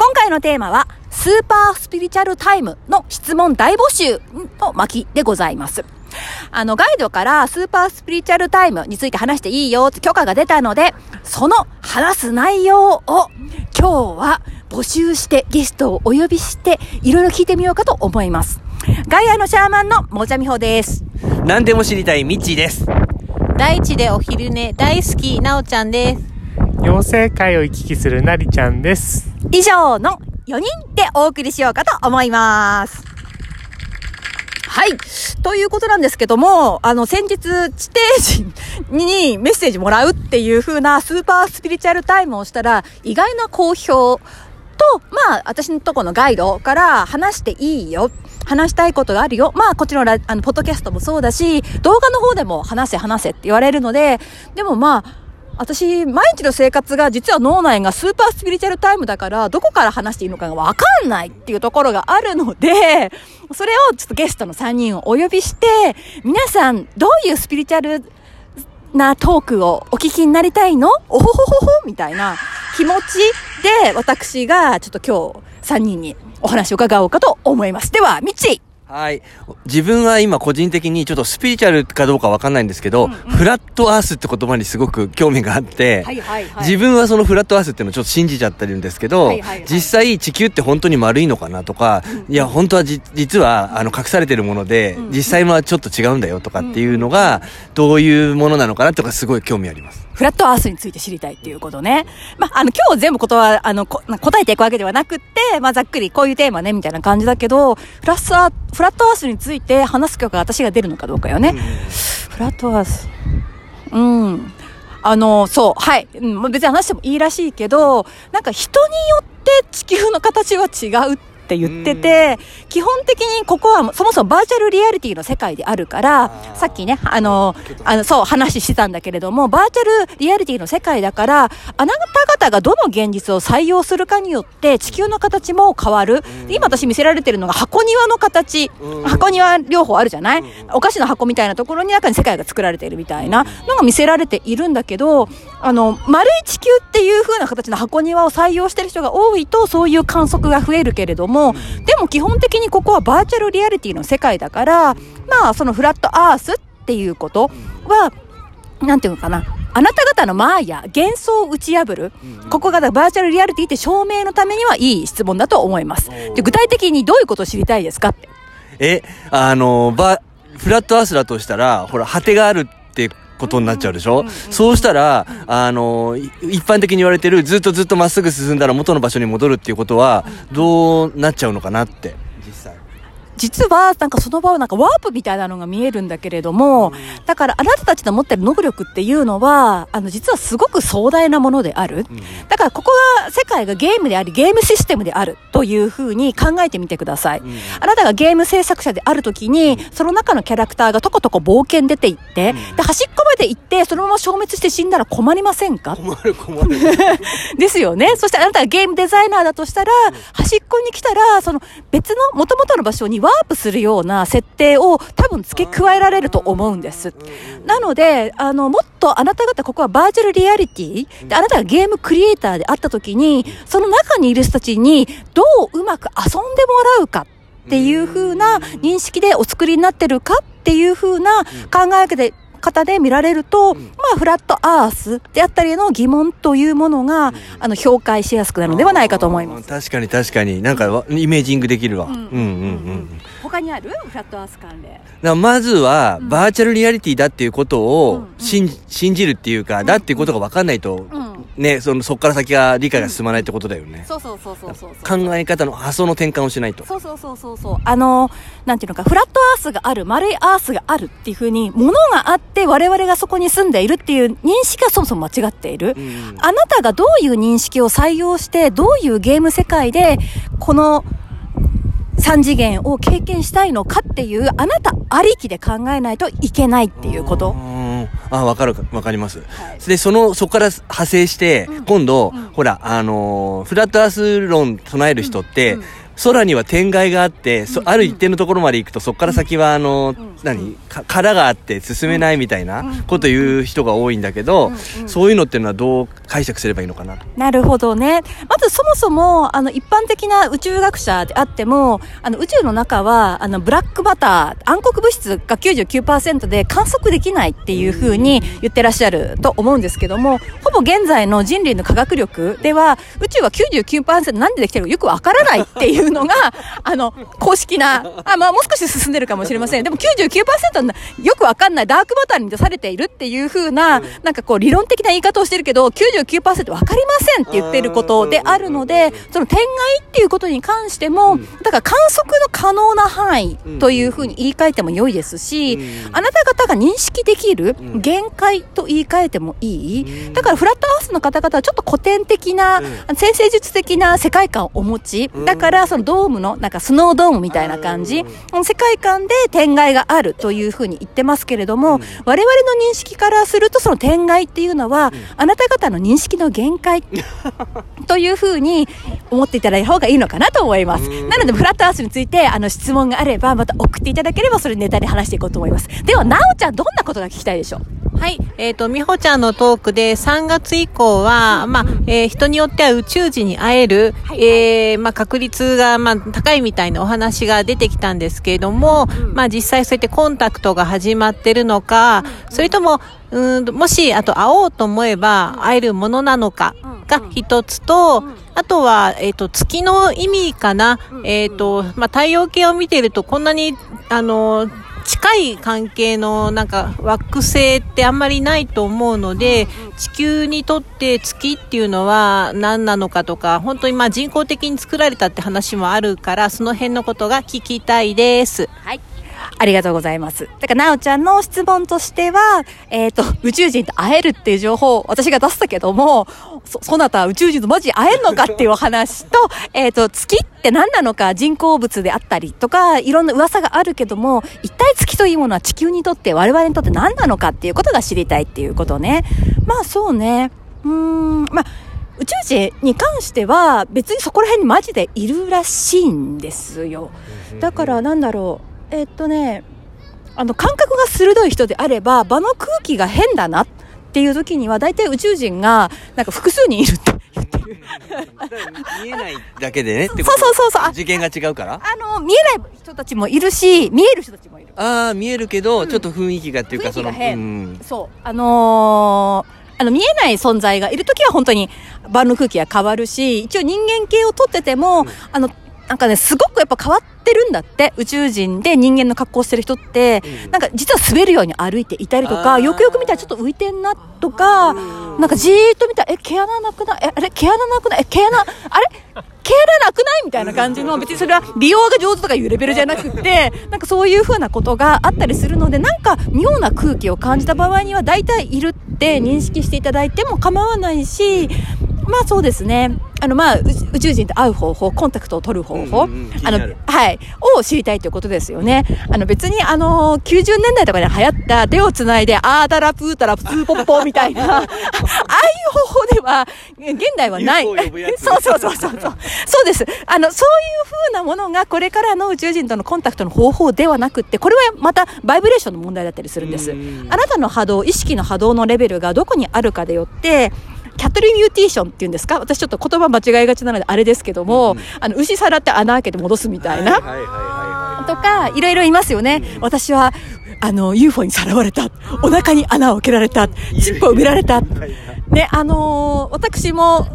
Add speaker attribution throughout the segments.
Speaker 1: 今回のテーマは、スーパースピリチュアルタイムの質問大募集の巻でございます。あの、ガイドからスーパースピリチュアルタイムについて話していいよって許可が出たので、その話す内容を今日は募集してゲストをお呼びしていろいろ聞いてみようかと思います。ガイアのシャーマンのもじゃみほです。
Speaker 2: 何でも知りたいミッチーです。
Speaker 3: 大地でお昼寝大好きなおちゃんです。
Speaker 4: 妖精会を行き来するなりちゃんです。
Speaker 1: 以上の4人でお送りしようかと思います。はい。ということなんですけども、あの、先日、地底人にメッセージもらうっていう風なスーパースピリチュアルタイムをしたら、意外な好評と、まあ、私のとこのガイドから話していいよ。話したいことがあるよ。まあ、こっちの、あの、ポッドキャストもそうだし、動画の方でも話せ話せって言われるので、でもまあ、私、毎日の生活が実は脳内がスーパースピリチュアルタイムだから、どこから話していいのかがわかんないっていうところがあるので、それをちょっとゲストの3人をお呼びして、皆さん、どういうスピリチュアルなトークをお聞きになりたいの？おほほほほ？みたいな気持ちで、私がちょっと今日3人にお話を伺おうかと思います。では、みち
Speaker 2: はい。自分は今個人的にちょっとスピリチュアルかどうかわかんないんですけど、うんうん、フラットアースって言葉にすごく興味があって、はいはいはい、自分はそのフラットアースっていうのをちょっと信じちゃってるんですけど、はいはいはい、実際地球って本当に丸いのかなとか、うんうん、いや本当はじ実はあの隠されてるもので、うんうん、実際はちょっと違うんだよとかっていうのが、どういうものなのかなとかすごい興味あります。
Speaker 1: フラットアースについて知りたいっていうことね。まあ、あの、今日全部ことは、あの、答えていくわけではなくって、まあ、ざっくりこういうテーマね、みたいな感じだけど、フラットアフラットアースについて話す曲が私が出るのかどうかよね。フラットアース。うん。あの、そう、はい。うん、別に話してもいいらしいけど、なんか人によって地球の形は違うってって言ってて、基本的にここはそもそもバーチャルリアリティの世界であるから、さっきね、あの、あの、そう、話してたんだけれども、バーチャルリアリティの世界だから、あなた方がどの現実を採用するかによって地球の形も変わる。今私見せられてるのが箱庭の形。箱庭両方あるじゃない？お菓子の箱みたいなところに中に世界が作られているみたいなのが見せられているんだけど、あの、丸い地球っていう風な形の箱庭を採用してる人が多いと、そういう観測が増えるけれども、でも基本的にここはバーチャルリアリティの世界だから、まあ、そのフラットアースっていうことは、なんていうのかな。あなた方のマーヤ、幻想を打ち破る。ここがバーチャルリアリティって証明のためにはいい質問だと思います。で具体的にどういうことを知りたいですかって。
Speaker 2: え、あの、バ、フラットアースだとしたら、ほら、果てがあるってことになっちゃうでしょ、そうしたら、あの、一般的に言われてるずっとずっとまっすぐ進んだら元の場所に戻るっていうことは、どうなっちゃうのかなって。
Speaker 1: 実はなんかその場はなんかワープみたいなのが見えるんだけれども、だからあなたたちの持ってる能力っていうのは、あの実はすごく壮大なものである。だからここが世界がゲームであり、ゲームシステムであるというふうに考えてみてください。あなたがゲーム制作者であるときに、その中のキャラクターがとことこ冒険出ていって、で、端っこまで行って、そのまま消滅して死んだら困りませんか？
Speaker 2: 困る困る。
Speaker 1: ですよね。そしてあなたがゲームデザイナーだとしたら、端っこに来たら、その別の元々の場所にープするような設定を多分付け加えられると思うんです。なので、あの、もっとあなた方ここはバーチャルリアリティで、あなたがゲームクリエイターであった時に、その中にいる人たちにどううまく遊んでもらうかっていう風な認識でお作りになってるかっていう風な考え方で見られると、うん、まあ、フラットアースであったりの疑問というものが、うん、あの、評価しやすくなるのではないかと思います。
Speaker 2: 確かに確かに。なんか、イメージングできるわ。うん、うん、うんうん
Speaker 1: 他にある？フラットアース関連。
Speaker 2: だまずは、バーチャルリアリティだっていうことを信じ、信じるっていうか、だっていうことが分かんないと、ね、その、そこから先が理解が進まないってことだよね。
Speaker 1: そうそうそうそうそう。
Speaker 2: 考え方の発想の転換をしないと。
Speaker 1: そうそうそうそうそう。あの、なんていうのか、フラットアースがある、丸いアースがあるっていうふうに、ものがあって我々がそこに住んでいるっていう認識がそもそも間違っている。うん、あなたがどういう認識を採用して、どういうゲーム世界で、この、3次元を経験したいのかっていう、あなたありきで考えないといけないっていうこと。
Speaker 2: あ、わかる、わかります。はい、で、その、そこから派生して、うん、今度、うん、ほら、あのー、フラットアース論唱える人って、うん。空には天外があって、そある一定のところまで行くと、そこから先は、あの、何？殻があって進めないみたいなこと言う人が多いんだけど、そういうのっていうのはどう解釈すればいいのかな
Speaker 1: なるほどね。まずそもそも、あの、一般的な宇宙学者であっても、あの、宇宙の中は、あの、ブラックバター、暗黒物質が99%で観測できないっていうふうに言ってらっしゃると思うんですけども、ほぼ現在の人類の科学力では、宇宙は99%なんでできてるかよくわからないっていうのが、あの、公式な、あ、まあもう少し進んでるかもしれません。でも99%よくわかんないダークバターに出されているっていうふうな、なんかこう理論的な言い方をしてるけど、99%わかりませんって言ってることであるので、その天外っていうことに関しても、だから観測の可能な範囲というふうに言い換えても良いですし、あなた方が認識できる限界と言い換えてもいい。だからフラットアースの方々はちょっと古典的な、先生術的な世界観をお持ち。だからそのドームの、なんかスノードームみたいな感じ。世界観で天外があるというふうに言ってますけれども、我々の認識からするとその天外っていうのは、あなた方の認識の限界 というふうに思っていただいた方がいいのかなと思います。なので、フラットアースについて、あの、質問があれば、また送っていただければ、それネタで話していこうと思います。では、なおちゃん、どんなことが聞きたいでしょう？
Speaker 3: はい。えっ、ー、と、みほちゃんのトークで3月以降は、まあ、えー、人によっては宇宙人に会える、はい、えー、まあ、確率が、まあ、高いみたいなお話が出てきたんですけれども、うん、まあ、実際そうやってコンタクトが始まってるのか、それとも、うん、もし、あと会おうと思えば会えるものなのかが一つと、あとは、えっ、ー、と、月の意味かな。えっ、ー、と、まあ、太陽系を見てるとこんなに、あの、近い関係のなんか惑星ってあんまりないと思うので、地球にとって月っていうのは何なのかとか、本当にまあ人工的に作られたって話もあるから、その辺のことが聞きたいです。
Speaker 1: はい。ありがとうございます。だから、なおちゃんの質問としては、えっ、ー、と、宇宙人と会えるっていう情報を私が出したけども、そ、そなた宇宙人とマジで会えんのかっていうお話と、えっ、ー、と、月って何なのか人工物であったりとか、いろんな噂があるけども、一体月というものは地球にとって我々にとって何なのかっていうことが知りたいっていうことね。まあそうね。うーん、まあ、宇宙人に関しては別にそこら辺にマジでいるらしいんですよ。だからなんだろう。えっとね、あの、感覚が鋭い人であれば、場の空気が変だなっていう時には、大体宇宙人が、なんか複数人いるって言ってる。
Speaker 2: 見えないだけでねって
Speaker 1: そうそうそうそう。
Speaker 2: 次元が違うから？
Speaker 1: あの、見えない人たちもいるし、見える人たちもいる。
Speaker 2: ああ、見えるけど、うん、ちょっと雰囲気がっていうか、
Speaker 1: その、うん、そう。あのーあの、見えない存在がいるときは本当に場の空気が変わるし、一応人間系をとってても、うん、あの、なんかね、すごくやっぱ変わってるんだって。宇宙人で人間の格好してる人って、うん、なんか実は滑るように歩いていたりとか、よくよく見たらちょっと浮いてんなとか、なんかじーっと見たら、え、毛穴なくない？え、あれ？毛穴なくない？え、毛穴、あれ？毛穴なくない？みたいな感じの、別にそれは美容が上手とかいうレベルじゃなくて、なんかそういう風なことがあったりするので、なんか妙な空気を感じた場合には大体いるって認識していただいても構わないし、まあそうですね。あの、まあ、宇宙人と会う方法、コンタクトを取る方法、うんうん、あの、はい、を知りたいということですよね。あの、別に、あの、90年代とかで流行った手をつないで、あーだらぷーたらぷーぽっぽみたいな、ああいう方法では、現代はない。そうそうそうそう。そうです。あの、そういう風なものが、これからの宇宙人とのコンタクトの方法ではなくって、これはまた、バイブレーションの問題だったりするんです。あなたの波動、意識の波動のレベルがどこにあるかでよって、キャトリミューティーションっていうんですか？私ちょっと言葉間違いがちなのであれですけども、うん、あの、牛さらって穴開けて戻すみたいな。とか、いろいろいますよね。うん、私は、あの、UFO にさらわれた。お腹に穴を開けられた。チップを埋められた。ね、あのー、私も、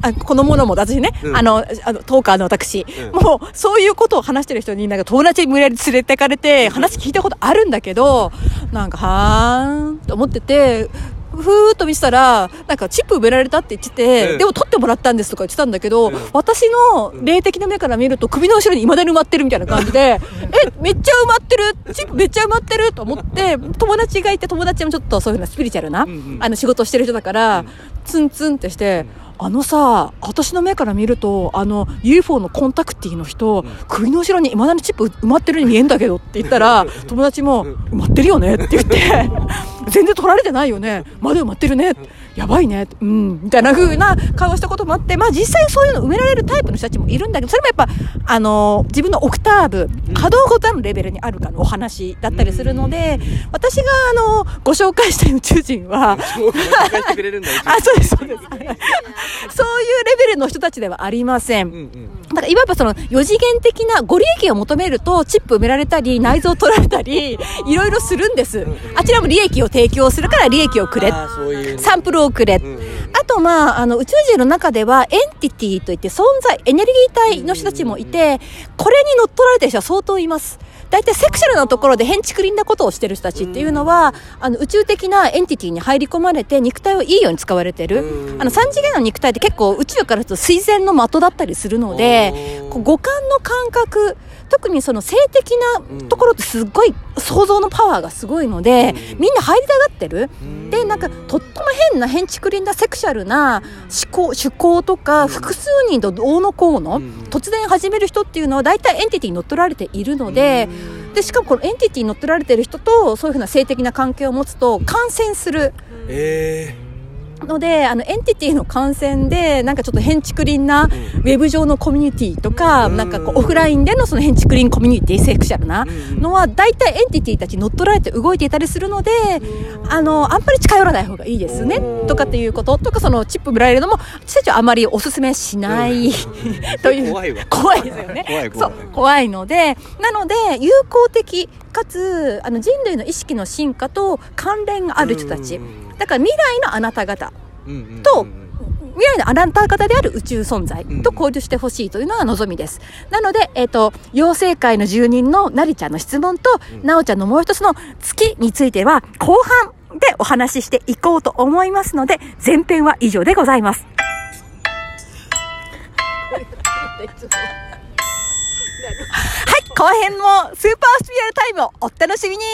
Speaker 1: あこのものも、私ね、うん、あの、あの、トーカーの私、うん、もう、そういうことを話してる人に、なんか友達に無理やり連れてかれて、話聞いたことあるんだけど、なんか、はーん、と思ってて、ふーっと見せたら、なんかチップ埋められたって言ってて、うん、でも取ってもらったんですとか言ってたんだけど、うん、私の霊的な目から見ると首の後ろに未だに埋まってるみたいな感じで、え、めっちゃ埋まってる？チップめっちゃ埋まってる？と思って、友達がいて友達もちょっとそういうふうなスピリチュアルな、うんうん、あの仕事してる人だから、ツンツンってして、あのさ、私の目から見ると、あの、UFO のコンタクティの人、首の後ろに未だにチップ埋まってるように見えんだけどって言ったら、友達も、埋まってるよねって言って、全然取られてないよね。まだ埋まってるね。やばいね。うん。みたいな風な顔をしたこともあって、まあ実際そういうの埋められるタイプの人たちもいるんだけど、それもやっぱ、あの、自分のオクターブ、可動ごとのレベルにあるかのお話だったりするので、私があの、ご紹介したい宇宙人は、あ、そうです、そうです。そういうレベルの人たちではありません。うんうんだからいわばその4次元的なご利益を求めるとチップ埋められたり内臓取られたりいろいろするんです。あちらも利益を提供するから利益をくれ。サンプルをくれ。あとまあ、あの宇宙人の中ではエンティティといって存在、エネルギー体の人たちもいて、これに乗っ取られてる人は相当います。大体セクシャルなところで変築林なことをしてる人たちっていうのは、あの宇宙的なエンティティに入り込まれて肉体をいいように使われてる。あの3次元の肉体って結構宇宙からすると水前の的だったりするので、五感の感覚、特にその性的なところってすっごい想像のパワーがすごいので、みんな入りたがってる。で、なんかとっても変な変築林なセクシャルな思考、趣向とか複数人とどうのこうの、突然始める人っていうのは大体エンティティに乗っ取られているので、でしかもこのエンティティに乗っ取られてる人とそういうふうな性的な関係を持つと感染する。
Speaker 2: えー
Speaker 1: ので、あの、エンティティの感染で、なんかちょっとへんちくりんな、ウェブ上のコミュニティとか、なんかこう、オフラインでのその変築林コミュニティ、セクシャルなのは、大体エンティティたち乗っ取られて動いていたりするので、あの、あんまり近寄らない方がいいですね、とかっていうこととか、そのチップ見られるのも、私たちはあまりお勧めしない、という。
Speaker 2: 怖いわ。
Speaker 1: 怖いですよね。怖い怖い。そう、怖いので、なので、有効的、かつ、あの、人類の意識の進化と関連がある人たち。だから未来のあなた方と、未来のあなた方である宇宙存在と交流してほしいというのが望みです。なので、えっ、ー、と、妖精界の住人のなりちゃんの質問と、なおちゃんのもう一つの月については、後半でお話ししていこうと思いますので、前編は以上でございます。はい、後編もスーパースピリアルタイムをお楽しみに